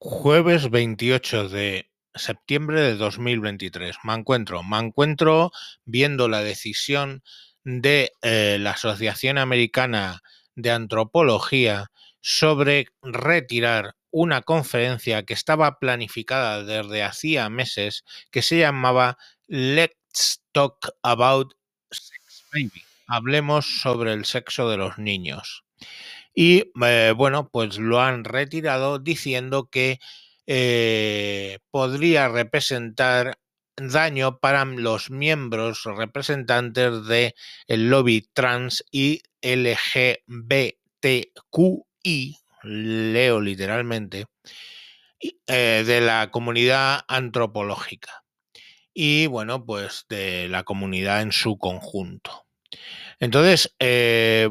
Jueves 28 de septiembre de 2023. Me encuentro, me encuentro viendo la decisión de eh, la Asociación Americana de Antropología sobre retirar una conferencia que estaba planificada desde hacía meses que se llamaba Let's Talk About Sex Baby. Hablemos sobre el sexo de los niños. Y eh, bueno, pues lo han retirado diciendo que eh, podría representar daño para los miembros representantes del el lobby trans y LGBTQI, leo literalmente, eh, de la comunidad antropológica y bueno, pues de la comunidad en su conjunto. Entonces,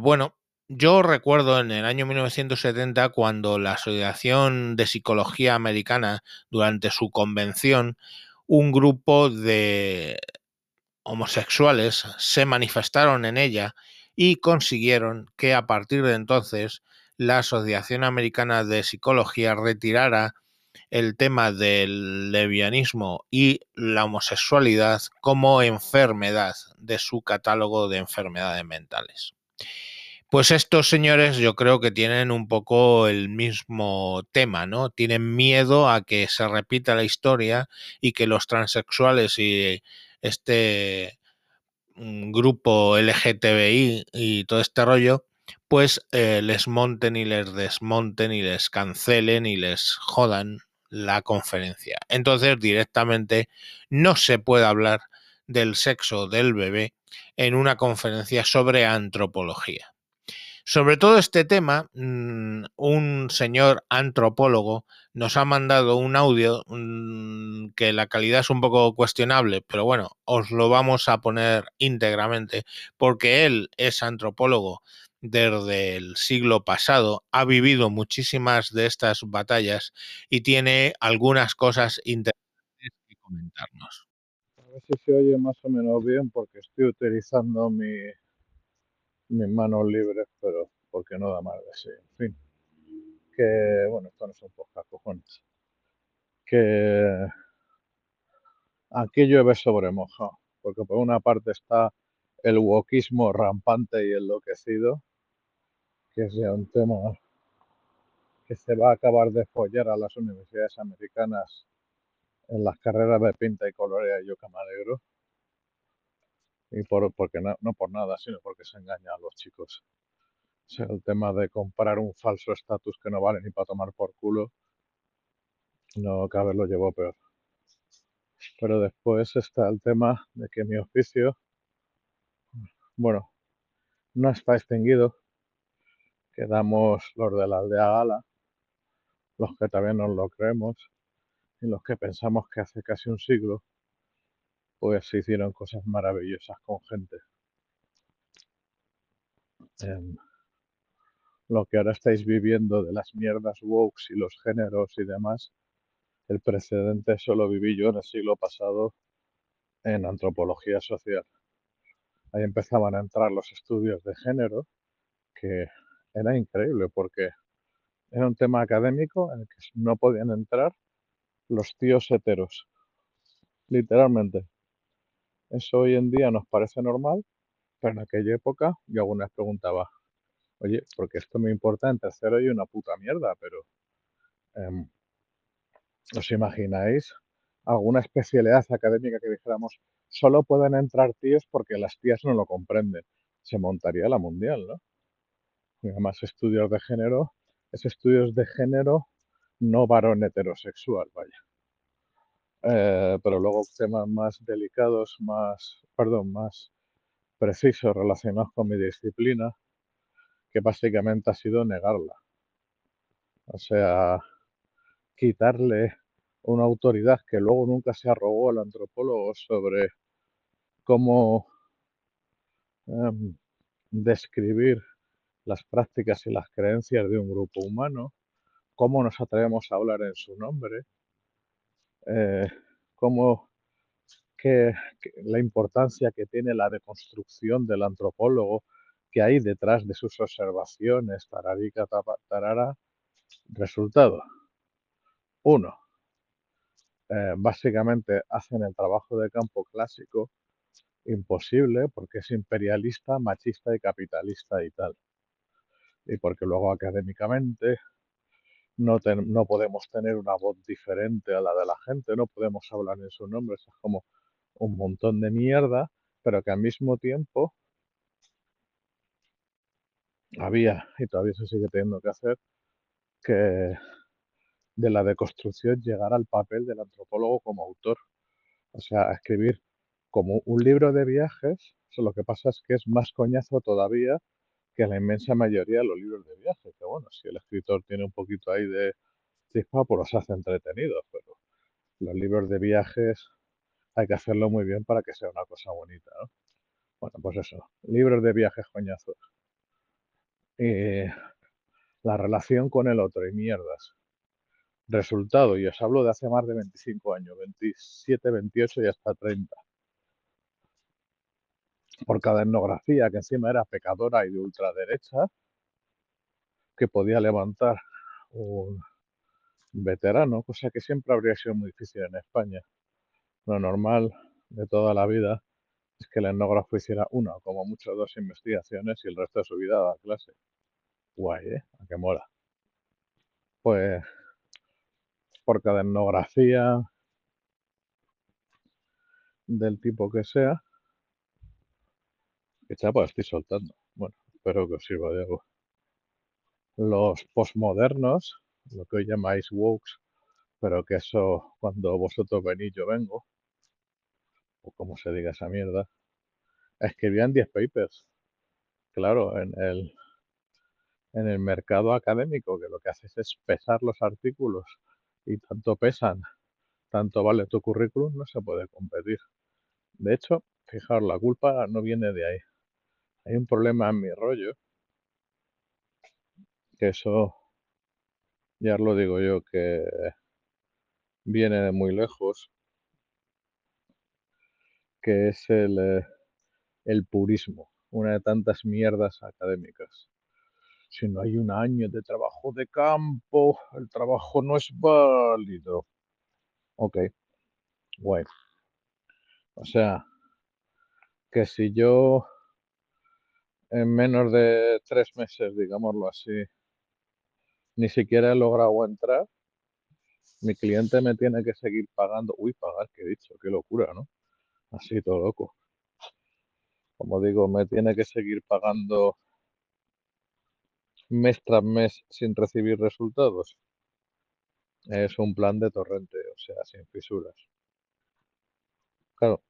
bueno, yo recuerdo en el año 1970 cuando la Asociación de Psicología Americana, durante su convención, un grupo de homosexuales se manifestaron en ella y consiguieron que a partir de entonces la Asociación Americana de Psicología retirara el tema del levianismo y la homosexualidad como enfermedad de su catálogo de enfermedades mentales. Pues estos señores yo creo que tienen un poco el mismo tema, ¿no? Tienen miedo a que se repita la historia y que los transexuales y este mm, grupo LGTBI y todo este rollo, pues eh, les monten y les desmonten y les cancelen y les jodan la conferencia. Entonces directamente no se puede hablar del sexo del bebé en una conferencia sobre antropología. Sobre todo este tema, mm, un señor antropólogo nos ha mandado un audio mm, que la calidad es un poco cuestionable, pero bueno, os lo vamos a poner íntegramente porque él es antropólogo desde el siglo pasado, ha vivido muchísimas de estas batallas y tiene algunas cosas interesantes que comentarnos. A ver si se oye más o menos bien porque estoy utilizando mi mis manos libres, pero porque no da más de sí. En fin, que bueno, esto no es un podcast, cojones. Que aquí llueve sobre mojado, porque por una parte está el wokismo rampante y enloquecido, que es ya un tema que se va a acabar de follar a las universidades americanas en las carreras de pinta y colorea, yo que me alegro y por, porque no, no, por nada, sino porque se engaña a los chicos. O sea, el tema de comprar un falso estatus que no vale ni para tomar por culo, no vez lo llevo peor. Pero después está el tema de que mi oficio, bueno, no está extinguido. Quedamos los de la aldea gala, los que también nos lo creemos y los que pensamos que hace casi un siglo pues se hicieron cosas maravillosas con gente. Em, lo que ahora estáis viviendo de las mierdas woke y los géneros y demás, el precedente solo viví yo en el siglo pasado en antropología social. Ahí empezaban a entrar los estudios de género, que era increíble porque era un tema académico en el que no podían entrar los tíos heteros, literalmente. Eso hoy en día nos parece normal, pero en aquella época yo alguna vez preguntaba, oye, porque esto me importa en tercero y una puta mierda, pero em, ¿os imagináis alguna especialidad académica que dijéramos, solo pueden entrar tíos porque las tías no lo comprenden? Se montaría la mundial, ¿no? Y además estudios de género, es estudios de género no varón heterosexual, vaya. Eh, pero luego temas más delicados, más, perdón, más precisos relacionados con mi disciplina, que básicamente ha sido negarla. O sea, quitarle una autoridad que luego nunca se arrogó al antropólogo sobre cómo em, describir las prácticas y las creencias de un grupo humano, cómo nos atrevemos a hablar en su nombre, eh, cómo que, la importancia que tiene la deconstrucción del antropólogo que hay detrás de sus observaciones, tararica, tarara, resultado. Uno, eh, básicamente hacen el trabajo de campo clásico imposible porque es imperialista, machista y capitalista y tal. Y porque luego académicamente no, no podemos tener una voz diferente a la de la gente, no podemos hablar en sus nombres, es como un montón de mierda, pero que al mismo tiempo había y todavía se sigue teniendo que hacer que de la deconstrucción llegar al papel del antropólogo como autor. O sea, escribir como un libro de viajes, lo que pasa es que es más coñazo todavía que la inmensa mayoría de los libros de viajes. Que bueno, si el escritor tiene un poquito ahí de chispa, pues los hace entretenidos, pero los libros de viajes hay que hacerlo muy bien para que sea una cosa bonita, ¿no? Bueno, pues eso, libros de viajes coñazos. Y la relación con el otro y mierdas. Resultado, y os hablo de hace más de 25 años, 27, 28 y hasta 30 por cada etnografía que encima era pecadora y de ultraderecha, que podía levantar un veterano, cosa que siempre habría sido muy difícil en España. Lo normal de toda la vida es que el etnógrafo hiciera una, como mucho dos investigaciones y el resto de su vida a clase. Guay, ¿eh? A qué mola. Pues por cada etnografía del tipo que sea, ¿Qué chapa estoy soltando? Bueno, espero que os sirva de algo. Los postmodernos, lo que hoy llamáis wokes, pero que eso cuando vosotros venís yo vengo, o como se diga esa mierda, escribían 10 papers. Claro, en el, en el mercado académico, que lo que haces es pesar los artículos y tanto pesan, tanto vale tu currículum, no se puede competir. De hecho, fijaros, la culpa no viene de ahí. Hay un problema en mi rollo, que eso ya lo digo yo, que viene de muy lejos, que es el, eh, el purismo, una de tantas mierdas académicas. Si no hay un año de trabajo de campo, el trabajo no es válido. Ok, guay. O sea, que si yo en menos de tres meses, digámoslo así, ni siquiera he logrado entrar, mi cliente me tiene que seguir pagando. Uy, pagar, que he dicho, qué locura, ¿no? Así, todo loco. Como digo, me tiene que seguir pagando mes tras mes sin recibir resultados. Es un plan de torrente, o sea, sin fisuras. Claro.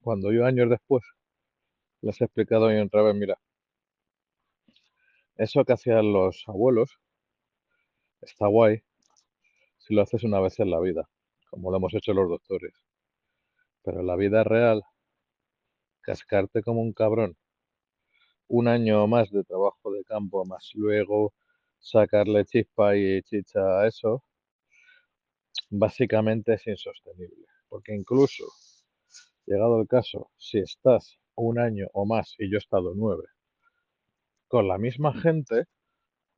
Cuando yo años después les he explicado y otra vez, mira, eso que hacían los abuelos está guay si lo haces una vez en la vida, como lo hemos hecho los doctores. Pero en la vida real, cascarte como un cabrón un año más de trabajo de campo, más luego sacarle chispa y chicha a eso, básicamente es insostenible. Porque incluso, llegado el caso, si estás un año o más, y yo he estado nueve, con la misma gente,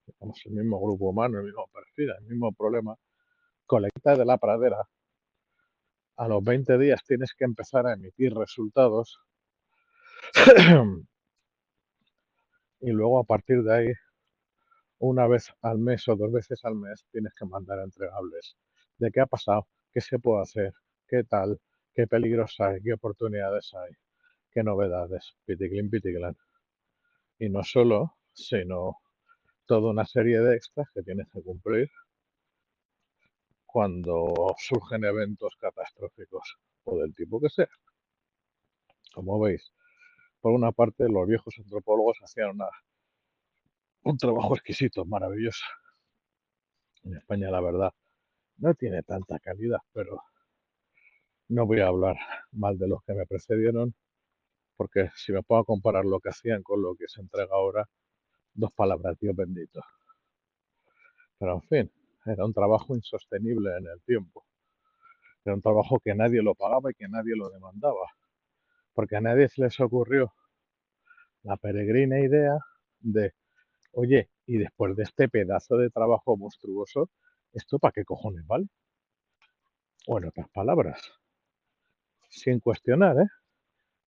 digamos, el mismo grupo humano, el mismo perfil, el mismo problema, colecta de la pradera, a los 20 días tienes que empezar a emitir resultados y luego a partir de ahí, una vez al mes o dos veces al mes, tienes que mandar entregables de qué ha pasado, qué se puede hacer, qué tal, qué peligros hay, qué oportunidades hay qué novedades, piticlin, piticlin. Y no solo, sino toda una serie de extras que tienes que cumplir cuando surgen eventos catastróficos o del tipo que sea. Como veis, por una parte los viejos antropólogos hacían un trabajo exquisito, maravilloso. En España, la verdad, no tiene tanta calidad, pero no voy a hablar mal de los que me precedieron porque si me puedo comparar lo que hacían con lo que se entrega ahora, dos palabras, Dios bendito. Pero en fin, era un trabajo insostenible en el tiempo. Era un trabajo que nadie lo pagaba y que nadie lo demandaba. Porque a nadie se les ocurrió la peregrina idea de, oye, y después de este pedazo de trabajo monstruoso, ¿esto para qué cojones vale? O en otras palabras, sin cuestionar, ¿eh?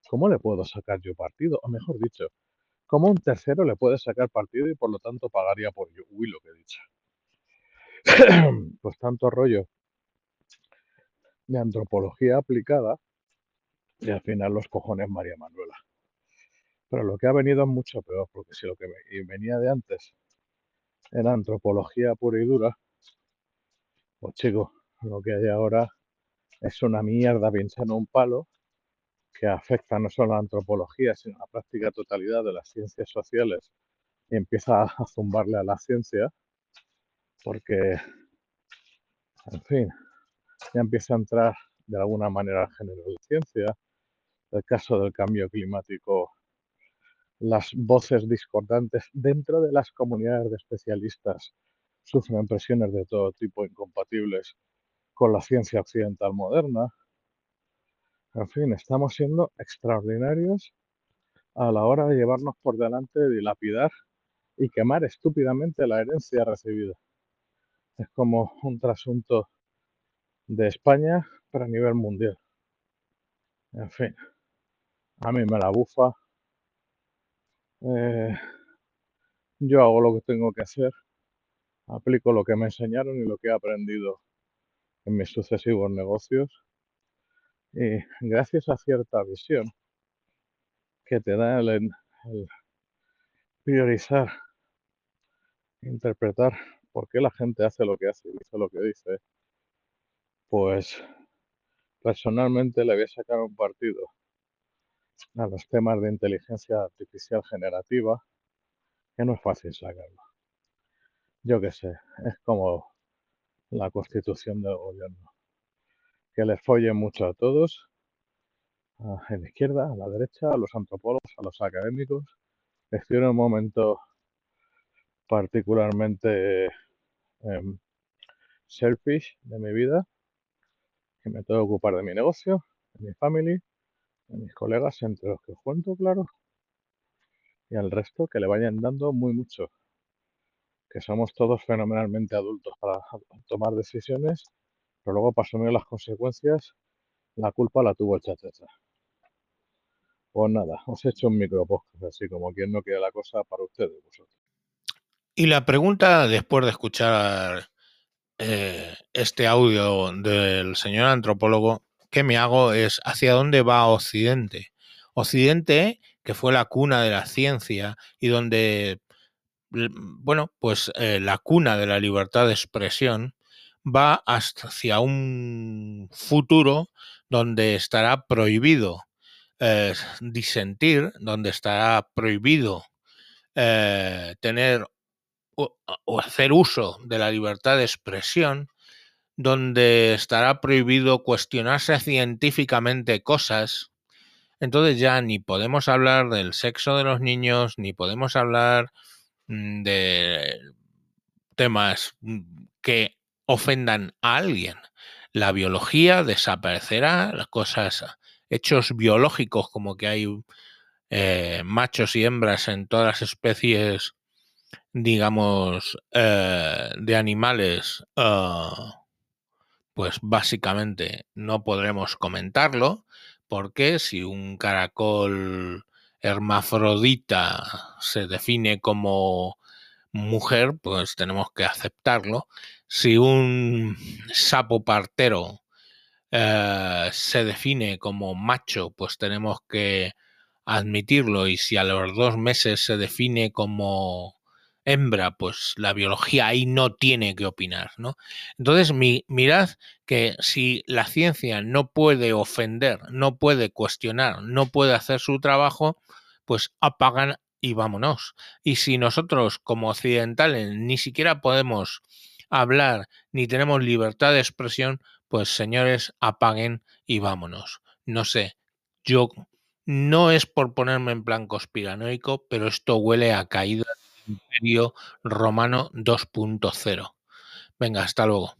¿Cómo le puedo sacar yo partido? O mejor dicho, ¿cómo un tercero le puede sacar partido y por lo tanto pagaría por ello? Uy, lo que he dicho. pues tanto rollo de antropología aplicada y al final los cojones María Manuela. Pero lo que ha venido es mucho peor, porque si lo que venía de antes era antropología pura y dura, pues chicos, lo que hay ahora es una mierda pinchar un palo que afecta no solo a la antropología, sino a la práctica totalidad de las ciencias sociales y empieza a zumbarle a la ciencia, porque, en fin, ya empieza a entrar de alguna manera el género de ciencia. El caso del cambio climático, las voces discordantes dentro de las comunidades de especialistas sufren presiones de todo tipo incompatibles con la ciencia occidental moderna. En fin, estamos siendo extraordinarios a la hora de llevarnos por delante, dilapidar y quemar estúpidamente la herencia recibida. Es como un trasunto de España para nivel mundial. En fin, a mí me la bufa. Eh, yo hago lo que tengo que hacer, aplico lo que me enseñaron y lo que he aprendido en mis sucesivos negocios y gracias a cierta visión que te da el, priorizar, interpretar por qué la gente hace lo que hace y dice lo que dice, pues personalmente le voy a sacar un partido a los temas de inteligencia artificial generativa, que no es fácil sacarlo. Yo qué sé, es como la constitución del gobierno que les follen mucho a todos, a la izquierda, a la derecha, a los antropólogos, a los académicos. Estoy en un momento particularmente em, selfish de mi vida, que me tengo que ocupar de mi negocio, de mi family, de mis colegas, entre los que cuento, claro, y al resto que le vayan dando muy mucho, que somos todos fenomenalmente adultos para tomar decisiones pero luego para asumir las consecuencias, la culpa la tuvo el chachacha. Pues nada, os he hecho un micropodcast, así como quien no quiere la cosa para ustedes vosotros. Y la pregunta, después de escuchar eh, este audio del señor antropólogo, que me hago es ¿hacia dónde va Occidente? Occidente, que fue la cuna de la ciencia y donde, bueno, pues eh, la cuna de la libertad de expresión, va hacia un futuro donde estará prohibido eh, disentir, donde estará prohibido eh, tener o, hacer uso de la libertad de expresión, donde estará prohibido cuestionarse científicamente cosas, entonces ya ni podemos hablar del sexo de los niños, ni podemos hablar mm, de temas mm, que ofendan a alguien. La biología desaparecerá, las cosas, hechos biológicos como que hay eh, machos y hembras en todas las especies, digamos, eh, de animales, ah, pues básicamente no podremos comentarlo, porque si un caracol hermafrodita se define como mujer, pues tenemos que aceptarlo. Si un sapo partero eh, se define como macho, pues tenemos que admitirlo. Y si a los dos meses se define como hembra, pues la biología ahí no tiene que opinar, ¿no? Entonces, mirad que si la ciencia no puede ofender, no puede cuestionar, no puede hacer su trabajo, pues apagan y vámonos. Y si nosotros como occidentales ni siquiera podemos hablar ni tenemos libertad de expresión, pues señores, apaguen y vámonos. No sé, yo no es por ponerme en plan conspiranoico, pero esto huele a caída del imperio romano 2.0. Venga, hasta luego.